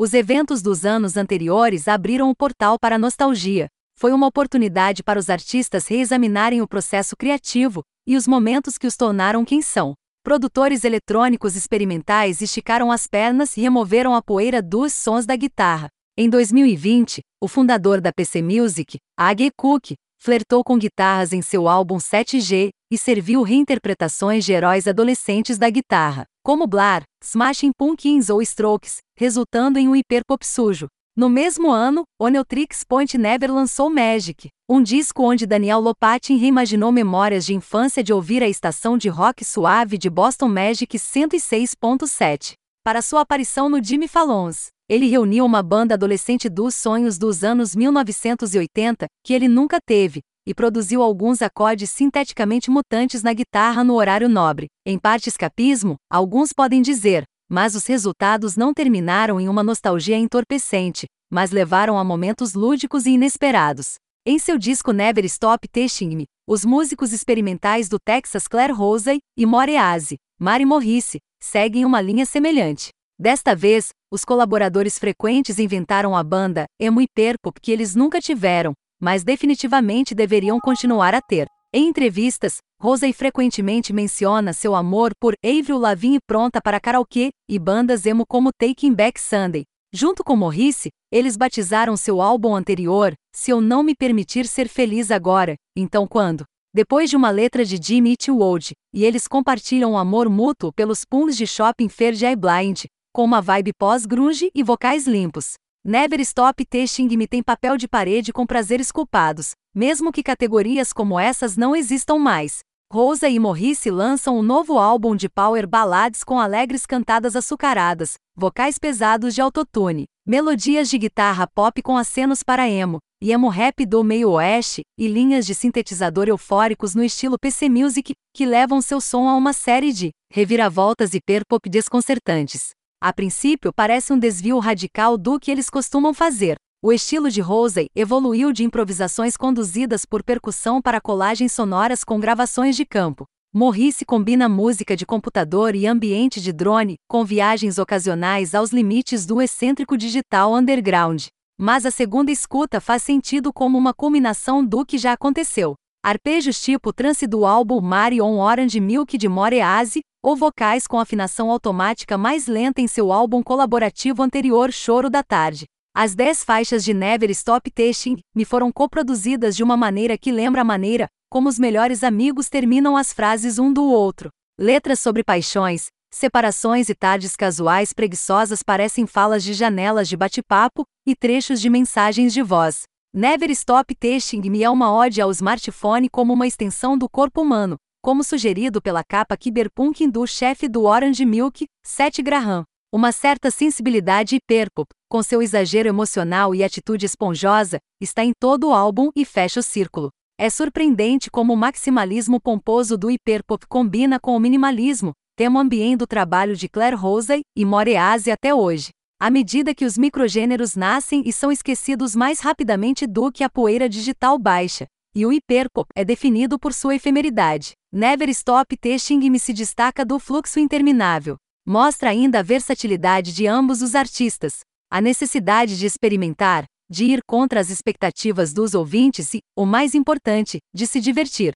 Os eventos dos anos anteriores abriram o portal para a nostalgia. Foi uma oportunidade para os artistas reexaminarem o processo criativo e os momentos que os tornaram quem são. Produtores eletrônicos experimentais esticaram as pernas e removeram a poeira dos sons da guitarra. Em 2020, o fundador da PC Music, A.G. Cook, flertou com guitarras em seu álbum 7G e serviu reinterpretações de heróis adolescentes da guitarra, como Blur, Smashing Pumpkins ou Strokes, resultando em um hiperpop sujo. No mesmo ano, o Neutrix Point Never lançou Magic, um disco onde Daniel Lopatin reimaginou memórias de infância de ouvir a estação de rock suave de Boston Magic 106.7. Para sua aparição no Jimmy Fallon's, ele reuniu uma banda adolescente dos sonhos dos anos 1980, que ele nunca teve, e produziu alguns acordes sinteticamente mutantes na guitarra no horário nobre. Em parte escapismo, alguns podem dizer, mas os resultados não terminaram em uma nostalgia entorpecente, mas levaram a momentos lúdicos e inesperados. Em seu disco Never Stop Testing Me, os músicos experimentais do Texas Claire Rosey e Morease, Mari Morrice, seguem uma linha semelhante. Desta vez, os colaboradores frequentes inventaram a banda emo e perpop que eles nunca tiveram, mas definitivamente deveriam continuar a ter. Em entrevistas, Rosey frequentemente menciona seu amor por Avril Lavigne pronta para karaokê e bandas emo como Taking Back Sunday. Junto com Morrice, eles batizaram seu álbum anterior, Se Eu Não Me Permitir Ser Feliz Agora, Então Quando? Depois de uma letra de Jimmy Eat World, e eles compartilham um amor mútuo pelos puns de shopping Fair Blind, com uma vibe pós-grunge e vocais limpos. Never Stop Testing Me tem papel de parede com prazeres culpados, mesmo que categorias como essas não existam mais. Rosa e Morrice lançam um novo álbum de power ballads com alegres cantadas açucaradas, vocais pesados de autotune, melodias de guitarra pop com acenos para emo, e emo rap do meio oeste, e linhas de sintetizador eufóricos no estilo PC Music, que levam seu som a uma série de reviravoltas e perpop desconcertantes. A princípio parece um desvio radical do que eles costumam fazer. O estilo de Rosey evoluiu de improvisações conduzidas por percussão para colagens sonoras com gravações de campo. Morrice combina música de computador e ambiente de drone, com viagens ocasionais aos limites do excêntrico digital underground. Mas a segunda escuta faz sentido como uma culminação do que já aconteceu. Arpejos tipo trance do álbum Marion Orange Milk de Morease, ou vocais com afinação automática mais lenta em seu álbum colaborativo anterior Choro da Tarde. As 10 faixas de Never Stop Testing me foram coproduzidas de uma maneira que lembra a maneira como os melhores amigos terminam as frases um do outro. Letras sobre paixões, separações e tardes casuais preguiçosas parecem falas de janelas de bate-papo e trechos de mensagens de voz. Never Stop Testing Me é uma ode ao smartphone como uma extensão do corpo humano, como sugerido pela capa Cyberpunk do chefe do Orange Milk, Seth Graham. Uma certa sensibilidade hiperpop, com seu exagero emocional e atitude esponjosa, está em todo o álbum e fecha o círculo. É surpreendente como o maximalismo pomposo do hiperpop combina com o minimalismo, tema ambiente do trabalho de Claire Rosey e Morease até hoje à medida que os microgêneros nascem e são esquecidos mais rapidamente do que a poeira digital baixa, e o hiperpop é definido por sua efemeridade. Never Stop Testing Me se destaca do fluxo interminável. Mostra ainda a versatilidade de ambos os artistas, a necessidade de experimentar, de ir contra as expectativas dos ouvintes e, o mais importante, de se divertir.